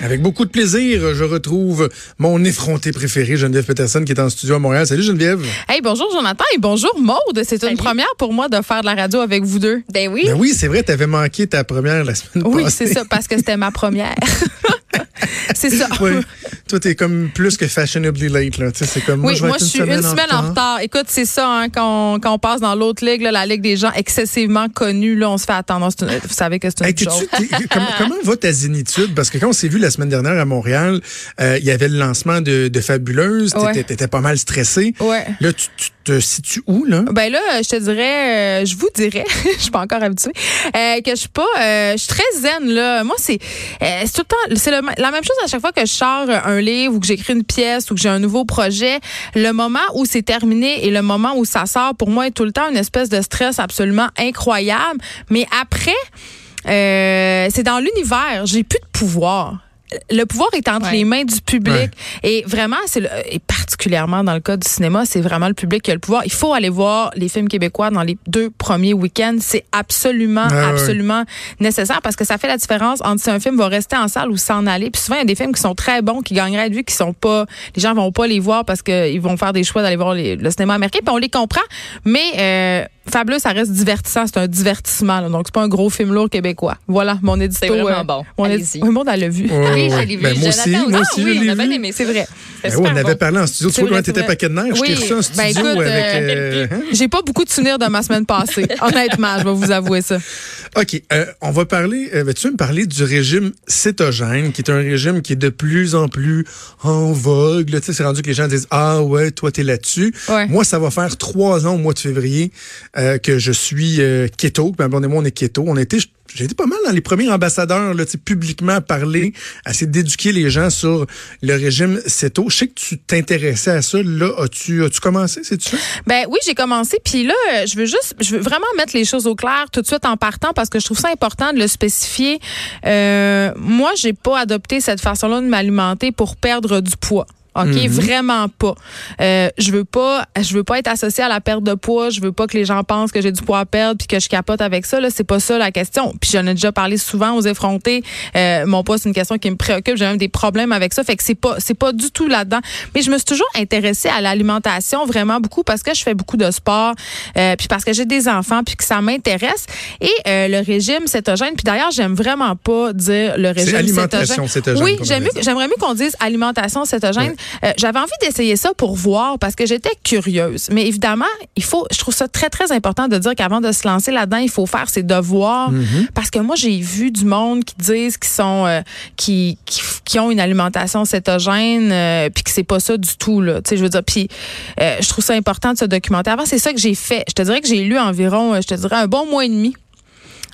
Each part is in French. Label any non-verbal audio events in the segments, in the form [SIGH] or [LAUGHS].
Avec beaucoup de plaisir, je retrouve mon effronté préféré, Geneviève Peterson, qui est en studio à Montréal. Salut Geneviève. Hey, bonjour Jonathan et bonjour Maude. C'est une première pour moi de faire de la radio avec vous deux. Ben oui. Ben oui, c'est vrai, tu avais manqué ta première la semaine Oui, passée. c'est ça, parce que c'était ma première. [LAUGHS] [LAUGHS] c'est ça. Oui. Toi, t'es comme plus que fashionably late, là. C'est comme moi, Oui, je vais moi, être je suis une semaine en retard. Écoute, c'est ça, hein, quand, on, quand on passe dans l'autre ligue, là, la ligue des gens excessivement connus, là, on se fait attendre. Une- Vous savez que c'est une Hey, chose. comment, comment va ta zénitude? Parce que quand on s'est vu la semaine dernière à Montréal, euh, il y avait le lancement de, de Fabuleuse. Ouais. T'étais, t'étais pas mal stressé. Ouais. Là, tu, tu te situes où, là? Ben là, je te dirais, euh, je vous dirais, [LAUGHS] je suis pas encore habituée, euh, que je suis pas, je suis très zen là. Moi, c'est, c'est tout le temps, c'est le- la même chose à chaque fois que je sors un livre ou que j'écris une pièce ou que j'ai un nouveau projet. Le moment où c'est terminé et le moment où ça sort, pour moi, est tout le temps une espèce de stress absolument incroyable. Mais après, euh, c'est dans l'univers, j'ai plus de pouvoir. Le pouvoir est entre Ouais. les mains du public. Et vraiment, c'est et particulièrement dans le cas du cinéma, c'est vraiment le public qui a le pouvoir. Il faut aller voir les films québécois dans les deux premiers week-ends. C'est absolument, Ah ouais. absolument nécessaire parce que ça fait la différence entre si un film va rester en salle ou s'en aller. Puis souvent, il y a des films qui sont très bons, qui gagneraient être vus, qui sont pas, les gens vont pas les voir parce qu'ils vont faire des choix d'aller voir les- le cinéma américain. Puis on les comprend. Mais, euh, Fabuleux, ça reste divertissant. C'est un divertissement. là. Donc, c'est pas un gros film lourd québécois. Voilà, mon édito. C'est vraiment euh, bon. Mon édito. Oui, le monde, l'a vu. Oui, je l'ai vu. Ben, moi Jonathan aussi, moi aussi, Ah je oui, l'ai on a bien aimé. C'est vrai. Ben on avait bon. parlé en studio. Tu vois comment t'étais paquet de neige? Je t'ai Oui. reçu en Ben, studio écoute, avec... euh, euh, hein? [LAUGHS] [LAUGHS] J'ai pas beaucoup de souvenirs de ma semaine passée. [LAUGHS] Honnêtement, je vais vous avouer ça. OK. euh, on va parler. euh, Vas-tu me parler du régime cétogène, qui est un régime qui est de plus en plus en vogue. là? Tu sais, c'est rendu que les gens disent Ah ouais, toi, t'es là-dessus. Ouais. Moi, ça va faire trois ans au mois de février euh, que je suis euh, keto. que Ma blonde on est keto. On été. J'ai été pas mal dans les premiers ambassadeurs, là, tu publiquement à parler, essayer d'éduquer les gens sur le régime céto. Je sais que tu t'intéressais à ça. Là, as-tu as commencé, c'est-tu ça? Ben oui, j'ai commencé. Puis là, je veux juste, je veux vraiment mettre les choses au clair tout de suite en partant parce que je trouve ça important de le spécifier. Euh, moi, j'ai pas adopté cette façon-là de m'alimenter pour perdre du poids. OK, vraiment pas. Euh, je veux pas je veux pas être associée à la perte de poids, je veux pas que les gens pensent que j'ai du poids à perdre puis que je capote avec ça là, c'est pas ça la question. Puis j'en ai déjà parlé souvent aux effrontés. Euh, mon poids c'est une question qui me préoccupe, j'ai même des problèmes avec ça, fait que c'est pas c'est pas du tout là-dedans. Mais je me suis toujours intéressée à l'alimentation vraiment beaucoup parce que je fais beaucoup de sport euh, puis parce que j'ai des enfants puis que ça m'intéresse et euh, le régime cétogène puis d'ailleurs, j'aime vraiment pas dire le régime alimentation cétogène Oui, qu'on j'aime devrait mieux- j'aimerais mieux qu'on dise alimentation cétogène. Euh, J'avais envie d'essayer ça pour voir parce que j'étais curieuse. Mais évidemment, il faut, je trouve ça très, très important de dire qu'avant de se lancer là-dedans, il faut faire ses devoirs. Mm-hmm. Parce que moi, j'ai vu du monde qui disent qu'ils sont, euh, qui, qui, qui ont une alimentation cétogène, euh, puis que c'est pas ça du tout, là. Tu sais, je veux dire, puis euh, je trouve ça important de se documenter. Avant, c'est ça que j'ai fait. Je te dirais que j'ai lu environ, je te dirais, un bon mois et demi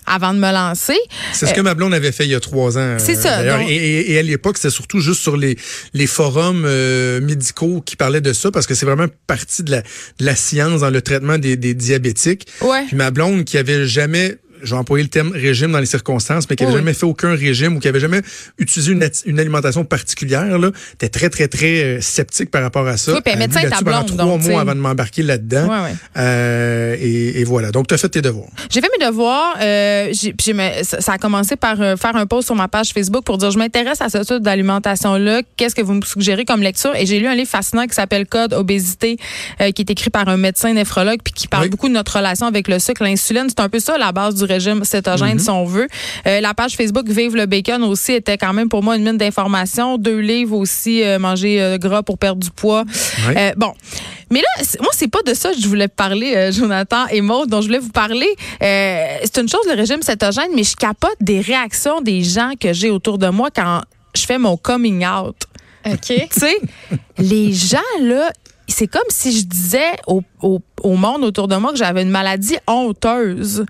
avant de me lancer. C'est ce que ma blonde avait fait il y a trois ans. Euh, C'est euh, ça, donc- Et, et- et à l'époque, c'était surtout juste sur les, les forums euh, médicaux qui parlaient de ça, parce que c'est vraiment partie de la, de la science dans le traitement des, des diabétiques. Ouais. Puis ma blonde qui avait jamais je vais employer le terme régime dans les circonstances, mais qui avait Oui. jamais fait aucun régime ou qui avait jamais utilisé une, ati- une alimentation particulière, là, était très, très, très euh, sceptique par rapport à ça. Oui, puis médecin ta blonde, trois donc, mois avant de m'embarquer là-dedans. Ouais, ouais. Euh, et, et voilà. Donc, tu as fait tes devoirs. J'ai fait mes devoirs. Euh, j'ai- j'ai ça, a commencé par euh, faire un post sur ma page Facebook pour dire je m'intéresse à ce type d'alimentation-là. Qu'est-ce que vous me suggérez comme lecture? Et j'ai lu un livre fascinant qui s'appelle Code obésité, qui est écrit par un médecin néphrologue puis qui parle Oui. beaucoup de notre relation avec le sucre, l'insuline. C'est un peu ça la base du régime cétogène, si on veut. Euh, la page Facebook Vive le bacon aussi était quand même pour moi une mine d'informations. Deux livres aussi, euh, manger euh, gras pour perdre du poids. Oui. Euh, bon. Mais là, moi, c'est pas de ça que je voulais parler, euh, Jonathan et Maud, dont je voulais vous parler. Euh, c'est une chose, le régime cétogène, mais je capote des réactions des gens que j'ai autour de moi quand je fais mon coming out. OK. Tu sais, les gens, là, c'est comme si je disais au, au- au monde autour de moi que j'avais une maladie honteuse.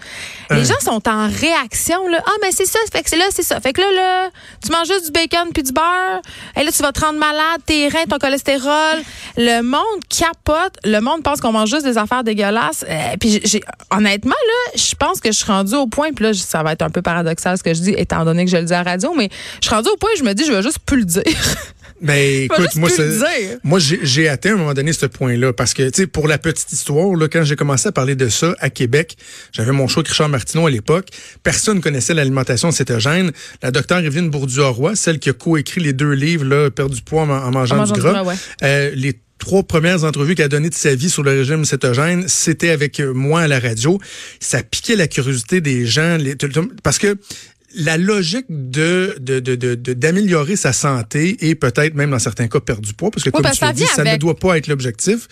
Les Hein. gens sont en réaction, là. Ah, mais c'est ça, fait que c'est là, c'est ça. Fait que là, là, tu manges juste du bacon puis du beurre. Et là, tu vas te rendre malade, tes reins, ton cholestérol. Le monde capote. Le monde pense qu'on mange juste des affaires dégueulasses. Euh, puis j'ai- honnêtement, là, je pense que je suis rendue au point, puis là, ça va être un peu paradoxal ce que je dis, étant donné que je le dis à la radio, mais je suis rendue au point où je me dis, je vais juste plus le dire. [LAUGHS] Mais vais écoute, moi, moi j'ai atteint à un moment donné ce point-là parce que, tu sais, pour la petite histoire, là, quand j'ai commencé à parler de ça à Québec, j'avais mon show avec Richard Martineau à l'époque. Personne connaissait l'alimentation cétogène. La docteure Evelyne Bourdieu-Roy, celle qui a coécrit les deux livres, là, Perdre du poids en, mangeant, du gras, euh, les trois premières entrevues qu'elle a données de sa vie sur le régime cétogène, c'était avec moi à la radio. Ça piquait la curiosité des gens, les, parce que la logique de d'améliorer de, de, sa santé et peut-être même dans certains cas perdre du poids parce que comme tu l'as dit ça ne doit pas être l'objectif.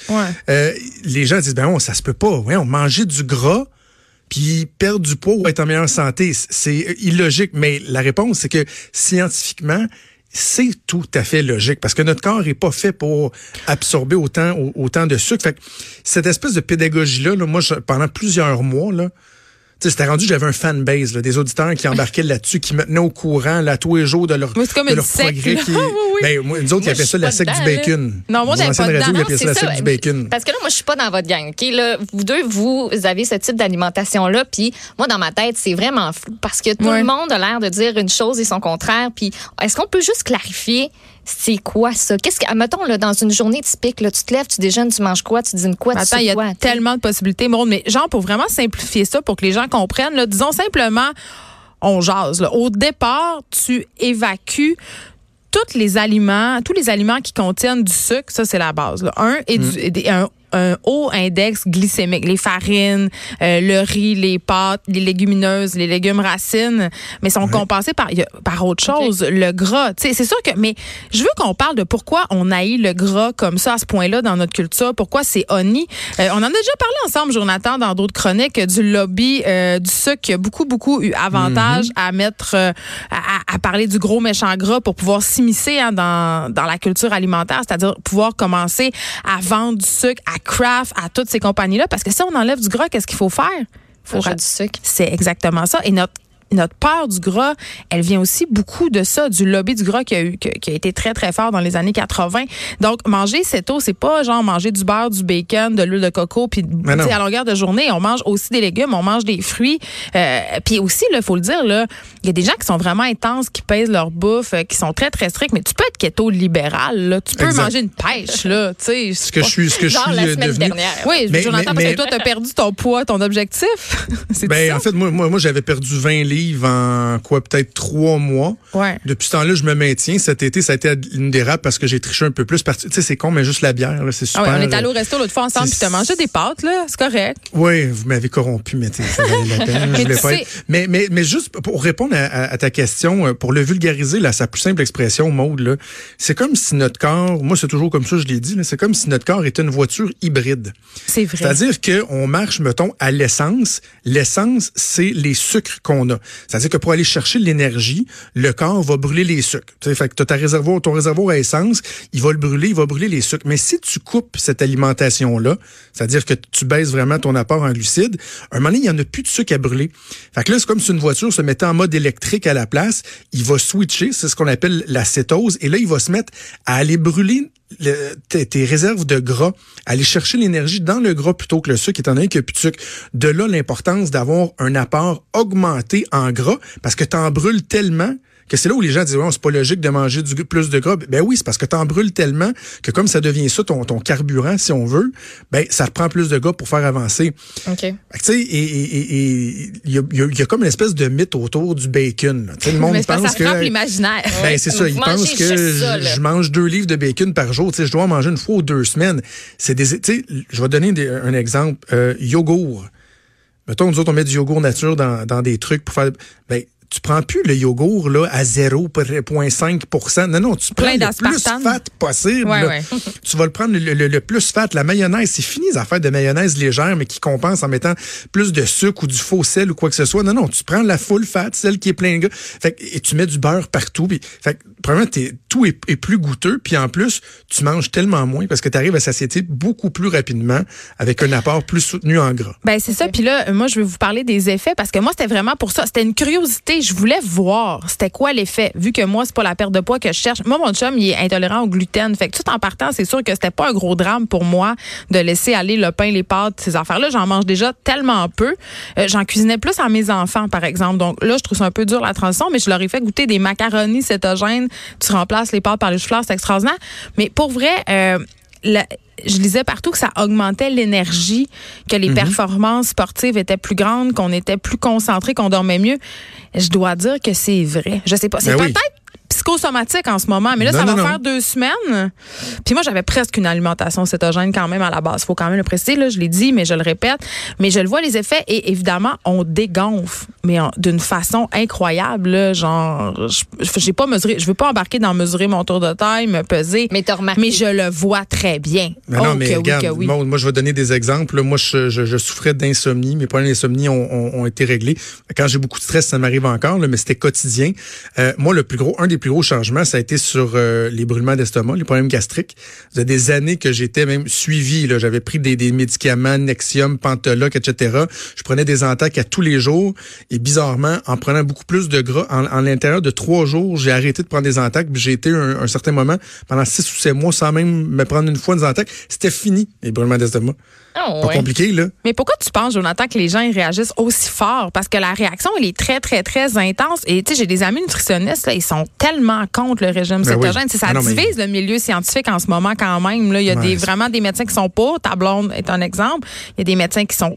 Euh, les gens disent ben on ça se peut pas. Ouais on manger du gras puis perdre du poids ou être en meilleure santé c'est illogique. Mais la réponse c'est que scientifiquement c'est tout à fait logique parce que notre corps est pas fait pour absorber autant autant de sucre. Fait que cette espèce de pédagogie là, là moi pendant plusieurs mois là, c'était rendu, j'avais un fanbase, là, des auditeurs qui embarquaient [LAUGHS] là-dessus, qui me tenaient au courant, là, tous les jours de leur, comme de leur progrès. Qui, [LAUGHS] oui, oui. Ben, moi, nous autres, ils appelaient ça la secte du bacon. Non, moi, j'avais pas radio, dedans. ils ça la secte du bacon. Parce que là, moi, je suis pas dans votre gang, OK? Là, vous deux, vous avez ce type d'alimentation-là, puis moi, dans ma tête, c'est vraiment flou, parce que tout le monde a l'air de dire une chose et son contraire, puis est-ce qu'on peut juste clarifier c'est quoi ça? Qu'est-ce que, mettons, là, dans une journée typique, là, tu te lèves, tu déjeunes, tu manges quoi, tu dînes quoi, tu Attends, il y a tellement de possibilités, Maud, mais genre, pour vraiment simplifier ça, pour que les gens comprennent, là, disons simplement, on jase. Là. Au départ, tu évacues tous les aliments, tous les aliments qui contiennent du sucre, ça c'est la base. Là. Un et du, un un haut index glycémique. Les farines, euh, le riz, les pâtes, les légumineuses, les légumes racines, mais sont compensés par, par autre chose, le gras. C'est sûr que, mais je veux qu'on parle de pourquoi on haït le gras comme ça à ce point-là dans notre culture, pourquoi c'est honni. Euh, on en a déjà parlé ensemble, Jonathan, dans d'autres chroniques, du lobby euh, du sucre qui a beaucoup, beaucoup eu avantage mm-hmm. à mettre, à, à, parler du gros méchant gras pour pouvoir s'immiscer hein, dans, dans la culture alimentaire, c'est-à-dire pouvoir commencer à vendre du sucre, à Kraft, à toutes ces compagnies-là. Parce que si on enlève du gras, qu'est-ce qu'il faut faire? Il faut du sucre. C'est exactement ça. Et notre notre peur du gras, elle vient aussi beaucoup de ça, du lobby du gras qui a, eu, qui a été très, très fort dans les années 80. Donc, manger eau, c'est pas genre manger du beurre, du bacon, de l'huile de coco, puis à longueur de journée, on mange aussi des légumes, on mange des fruits. Euh, puis aussi, il faut le dire, il y a des gens qui sont vraiment intenses, qui pèsent leur bouffe, euh, qui sont très, très stricts, mais tu peux être keto libéral. Là. Tu peux manger une pêche. Là, ce que je suis, ce que je suis la semaine Dernière. Oui, mais, Jonathan, parce que toi, tu as perdu ton poids, ton objectif. [LAUGHS] ben, en fait, moi, moi, moi j'avais perdu 20 livres en quoi, peut-être trois mois. Ouais. Depuis ce temps-là, je me maintiens. Cet été, ça a été une dérape parce que j'ai triché un peu plus. Tu sais, c'est con, mais juste la bière, c'est super. Ah ouais, on est allé au resto l'autre fois ensemble, puis t'as mangé des pâtes, là. C'est correct. Oui, vous m'avez corrompu, mais ça valait la [LAUGHS] peine. je voulais pas être... mais, mais, mais juste pour répondre à, ta question, euh, pour le vulgariser, là, sa plus simple expression, mode, c'est comme si notre corps, moi, c'est toujours comme ça, je l'ai dit, c'est comme si notre corps était une voiture hybride. C'est vrai. C'est-à-dire qu'on marche, mettons, à l'essence. L'essence, c'est les sucres qu'on a. C'est-à-dire que pour aller chercher l'énergie, le corps va brûler les sucres. Tu fait que tu as ta réservoir, ton réservoir à essence, il va le brûler, il va brûler les sucres. Mais si tu coupes cette alimentation-là, c'est-à-dire que tu baisses vraiment ton apport en glucides, un moment donné, il n'y en a plus de sucre à brûler. Fait que là, c'est comme si une voiture se mettait en mode électrique à la place. Il va switcher, c'est ce qu'on appelle la cétose, et là, il va se mettre à aller brûler tes, réserves de gras, aller chercher l'énergie dans le gras plutôt que le sucre, étant donné qu'il n'y plus de sucre. De là l'importance d'avoir un apport augmenté en gras, parce que tu en brûles tellement que c'est là où les gens disent ouais, c'est pas logique de manger du plus de gras. Ben oui, c'est parce que tu en brûles tellement que comme ça devient ça ton, ton carburant si on veut, ben ça te prend plus de gras pour faire avancer. OK. Tu sais et il y, a, y, a, comme une espèce de mythe autour du bacon. Le monde Mais pense ça que l'imaginaire. Ben c'est ça, ils pensent que je, mange deux livres de bacon par jour, tu sais je dois en manger une fois ou deux semaines. C'est des tu sais je vais donner un exemple euh, yogourt. Mettons, nous autres, on met du yogourt nature dans, dans des trucs pour faire. Ben, tu prends plus le yogourt là, à 0,5% Non, non, tu prends le plus fat possible. [LAUGHS] Tu vas le prendre le, plus fat. La mayonnaise, c'est fini les affaires de mayonnaise légère, mais qui compense en mettant plus de sucre ou du faux sel ou quoi que ce soit. Non, non, tu prends la full fat, celle qui est plein de gras. Fait, et tu mets du beurre partout. Puis, fait, premièrement, tout est, est, plus goûteux. Puis en plus, tu manges tellement moins parce que tu arrives à satiété beaucoup plus rapidement avec un apport plus soutenu en gras. Ben c'est ça. Puis là, moi, je vais vous parler des effets parce que moi, c'était vraiment pour ça. C'était une curiosité je voulais voir c'était quoi l'effet. Vu que moi, c'est pas la perte de poids que je cherche. Moi, mon chum, il est intolérant au gluten. Fait que tout en partant, c'est sûr que c'était pas un gros drame pour moi de laisser aller le pain, les pâtes, ces affaires-là. J'en mange déjà tellement peu. Euh, j'en cuisinais plus à mes enfants, par exemple. Donc là, je trouve ça un peu dur la transition, mais je leur ai fait goûter des macaronis cétogènes. Tu remplaces les pâtes par les c'est extraordinaire. Mais pour vrai, euh, je lisais partout que ça augmentait l'énergie, que les mhm. performances sportives étaient plus grandes, qu'on était plus concentré, qu'on dormait mieux. Je dois dire que c'est vrai. Je sais pas. C'est ben peut-être psychosomatique en ce moment. Mais là, ça va faire deux semaines. Puis moi, j'avais presque une alimentation cétogène quand même à la base. faut quand même le préciser. Là, je l'ai dit, mais je le répète. Mais je le vois, les effets. Et évidemment, on dégonfle, mais d'une façon incroyable. Là, genre, j'ai pas mesuré, je veux pas embarquer dans mesurer mon tour de taille, me peser. Mais Mais je le vois très bien. Mais non, oh, mais regarde, moi, je vais donner des exemples. Moi, je, je, souffrais d'insomnie. Mes problèmes d'insomnie ont, ont, été réglés. Quand j'ai beaucoup de stress, ça m'arrive encore, là, mais c'était quotidien. Euh, moi, le plus gros, un des plus gros changements, ça a été sur euh, les brûlements d'estomac, les problèmes gastriques. Il y a des années que j'étais même suivi. J'avais pris des, médicaments, Nexium, Pantoloc, etc. Je prenais des entaques à tous les jours. Et bizarrement, en prenant beaucoup plus de gras, en, l'intérieur de trois jours, j'ai arrêté de prendre des entaques. J'ai été un, un, certain moment, pendant six ou sept mois, sans même me prendre une fois des entaques. C'était fini, les brûlements d'estomac. Oh, pas compliqué, là. Mais pourquoi tu penses, Jonathan, que les gens ils réagissent aussi fort? Parce que la réaction, elle est très, très, très intense. Et tu sais, j'ai des amis nutritionnistes, là, ils sont tellement contre le régime ben cétogène. Ça ah divise le milieu scientifique en ce moment quand même. Là. Il y a des, vraiment des médecins qui sont pour. Ta blonde est un exemple. Il y a des médecins qui sont,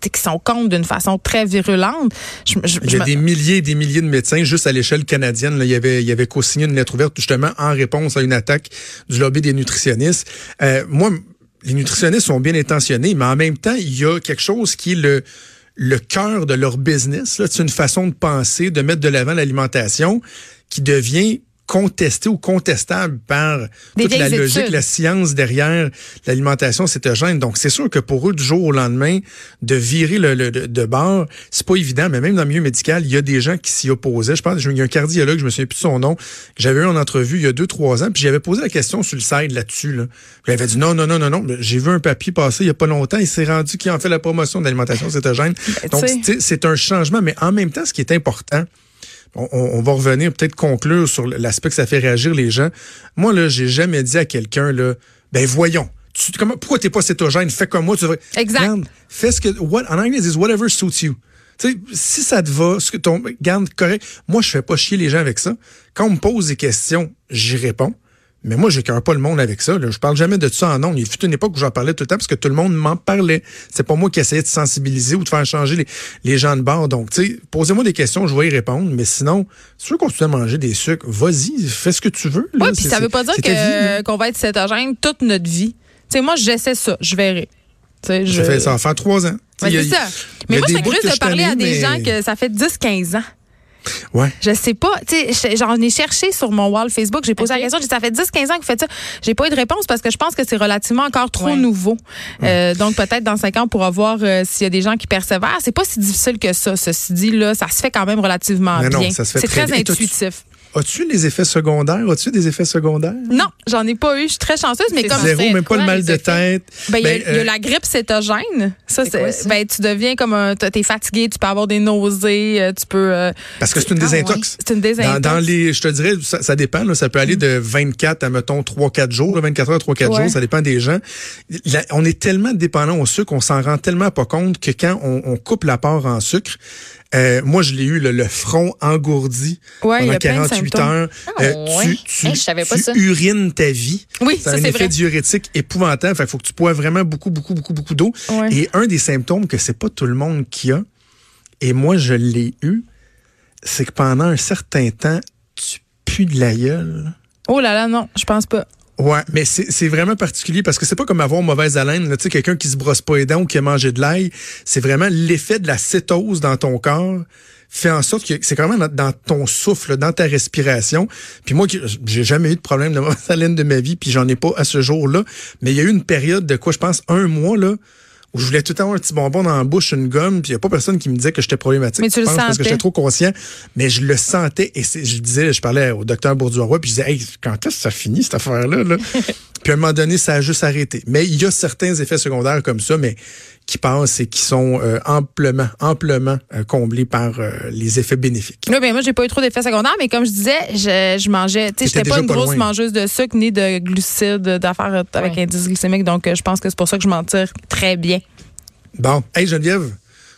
qui sont contre d'une façon très virulente. il y a des milliers et des milliers de médecins juste à l'échelle canadienne. Là, il y avait, il y avait co-signé une lettre ouverte justement en réponse à une attaque du lobby des nutritionnistes. Euh, moi, les nutritionnistes sont bien intentionnés, mais en même temps, il y a quelque chose qui est le, le cœur de leur business. C'est une façon de penser, de mettre de l'avant l'alimentation qui devient contesté ou contestable par toute la logique, la science derrière l'alimentation cétogène. Donc, c'est sûr que pour eux, du jour au lendemain, de virer le, de bord, c'est pas évident, mais même dans le milieu médical, il y a des gens qui s'y opposaient. Je pense, il y a un cardiologue, je me souviens plus de son nom, que j'avais eu en entrevue il y a deux, trois ans, puis j'avais posé la question sur le site là-dessus. Là. Il avait dit non, non, non, non, non. J'ai vu un papier passer il y a pas longtemps, il s'est rendu qu'il en fait la promotion de l'alimentation cétogène. Ben, Donc, c'est un changement, mais en même temps, ce qui est important, on, va revenir peut-être conclure sur l'aspect que ça fait réagir les gens. Moi, là, j'ai jamais dit à quelqu'un, là, ben voyons. Tu, comment, pourquoi t'es pas cétogène? Fais comme moi. Tu exact. fais ce que, what, en anglais, ils whatever suits you. si ça te va, ce que ton, garde correct. Moi, je fais pas chier les gens avec ça. Quand on me pose des questions, j'y réponds. Mais moi, j'écœure pas le monde avec ça. Là. Je parle jamais de ça en nom. Il fut une époque où j'en parlais tout le temps parce que tout le monde m'en parlait. C'est pas moi qui essayais de sensibiliser ou de faire changer les, les gens de bord. Donc, tu sais, posez-moi des questions, je vais y répondre. Mais sinon, si tu veux continuer à manger des sucres, vas-y, fais ce que tu veux. Oui, puis ça veut pas dire que, qu'on va être cétogène toute notre vie. Tu sais, moi, j'essaie ça, je verrai. je... Ça, fait, ça va faire trois ans. c'est ça. Mais moi, c'est curieuse de parler à des gens que ça fait 10-15 ans. Ouais. Je sais pas. J'en ai cherché sur mon wall Facebook. J'ai posé la question. J'ai dit, ça fait 10-15 ans que vous faites ça. J'ai pas eu de réponse parce que je pense que c'est relativement encore trop nouveau. Euh, donc, peut-être dans 5 ans, on pourra voir euh, s'il y a des gens qui persévèrent. C'est pas si difficile que ça. Ceci dit, là, ça se fait quand même relativement bien. C'est très, intuitif. As-tu les effets secondaires? As-tu des effets secondaires? Non, j'en ai pas eu. Je suis très chanceuse, mais comme Zéro, même pas le mal de tête. Ben, il y, a ben, euh, la grippe cétogène. Ça, c'est, ben, tu deviens comme un, t'es fatigué, tu peux avoir des nausées, euh, tu peux. Euh, Parce que c'est une ah, désintox. C'est une désintox. Dans, les, je te dirais, ça, dépend, ça peut aller de 24 à, mettons, 3-4 jours, 24 heures, 3-4 jours, ça dépend des gens. on est tellement dépendant au sucre, on s'en rend tellement pas compte que quand on, on coupe l'apport en sucre, euh, moi, je l'ai eu, le, front engourdi pendant 48 heures. Ah, euh, tu, tu, urines ta vie. Oui, ça, un effet diurétique épouvantable. Fait faut que tu bois vraiment beaucoup, beaucoup, beaucoup, beaucoup d'eau. Et un des symptômes que c'est pas tout le monde qui a, et moi, je l'ai eu, c'est que pendant un certain temps, tu pues de la gueule. Oh là là, non, je pense pas. Ouais, mais c'est vraiment particulier parce que c'est pas comme avoir mauvaise haleine, tu sais, quelqu'un qui se brosse pas les dents ou qui a mangé de l'ail. C'est vraiment l'effet de la cétose dans ton corps fait en sorte que c'est quand même dans ton souffle, dans ta respiration. Puis moi, j'ai jamais eu de problème de mauvaise haleine de ma vie, puis j'en ai pas à ce jour-là. Mais il y a eu une période de quoi, je pense, un mois, là, où je voulais tout avoir un petit bonbon dans la bouche, une gomme, puis il n'y a pas personne qui me disait que j'étais problématique. Mais tu le pense, Parce que j'étais trop conscient. Mais je le sentais et je disais, je parlais au docteur Bourdieu-Roy, puis je disais, hey, quand est-ce que ça finit, cette affaire-là? Là? [LAUGHS] puis à un moment donné, ça a juste arrêté. Mais il y a certains effets secondaires comme ça, mais qui passent et qui sont euh, amplement, amplement euh, comblés par euh, les effets bénéfiques. Oui, ben moi, j'ai pas eu trop d'effets secondaires, mais comme je disais, je, je mangeais, tu sais, j'étais pas une grosse mangeuse de sucre ni de glucides, d'affaires avec indice glycémique, donc je pense que c'est pour ça que je m'en tire très bien. Bon. Hey, Geneviève,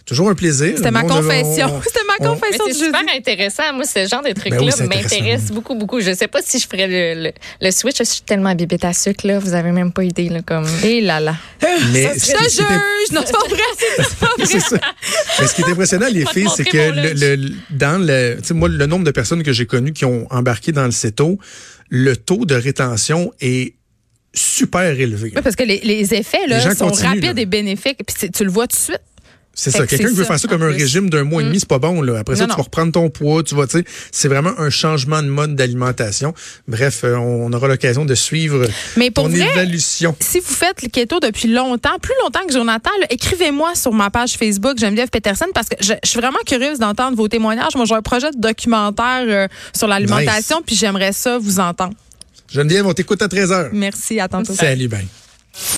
Toujours un plaisir. C'était ma confession. on- [LAUGHS] C'était ma confession c'est jeudi. super intéressant. Moi, ce genre de trucs-là Ben oui, intéressant. m'intéresse beaucoup, beaucoup. Je sais pas si je ferais le, le, le switch. Je suis tellement bibette à sucre, là. Vous avez même pas idée, là, comme. Et là là. [LAUGHS] Mais Je qui était- juge! Non, c'est pas vrai. [LAUGHS] C'est pas vrai. Ça. Mais ce qui est impressionnant, les filles, c'est que le, le- dans le, tu sais, moi, le nombre de personnes que j'ai connues qui ont embarqué dans le CETO, le taux de rétention est super élevé. Oui, parce que les, les effets là, Les sont continuent, rapides là. et bénéfiques. Puis tu le vois tout de suite. C'est ça. que Quelqu'un qui veut faire ça comme un plus. régime d'un mois et demi, c'est pas bon. Là. Après ça, tu non. vas reprendre ton poids, tu vas, tu sais, c'est vraiment un changement de mode d'alimentation. Bref, euh, on aura l'occasion de suivre Mais pour ton vrai, évaluation. si vous faites le keto depuis longtemps, plus longtemps que Jonathan, écrivez-moi sur ma page Facebook Geneviève Peterson parce que je, je suis vraiment curieuse d'entendre vos témoignages. Moi, j'ai un projet de documentaire euh, sur l'alimentation, puis j'aimerais ça vous entendre. Geneviève, on t'écoute à 13h. Merci, à tantôt. Salut, ben.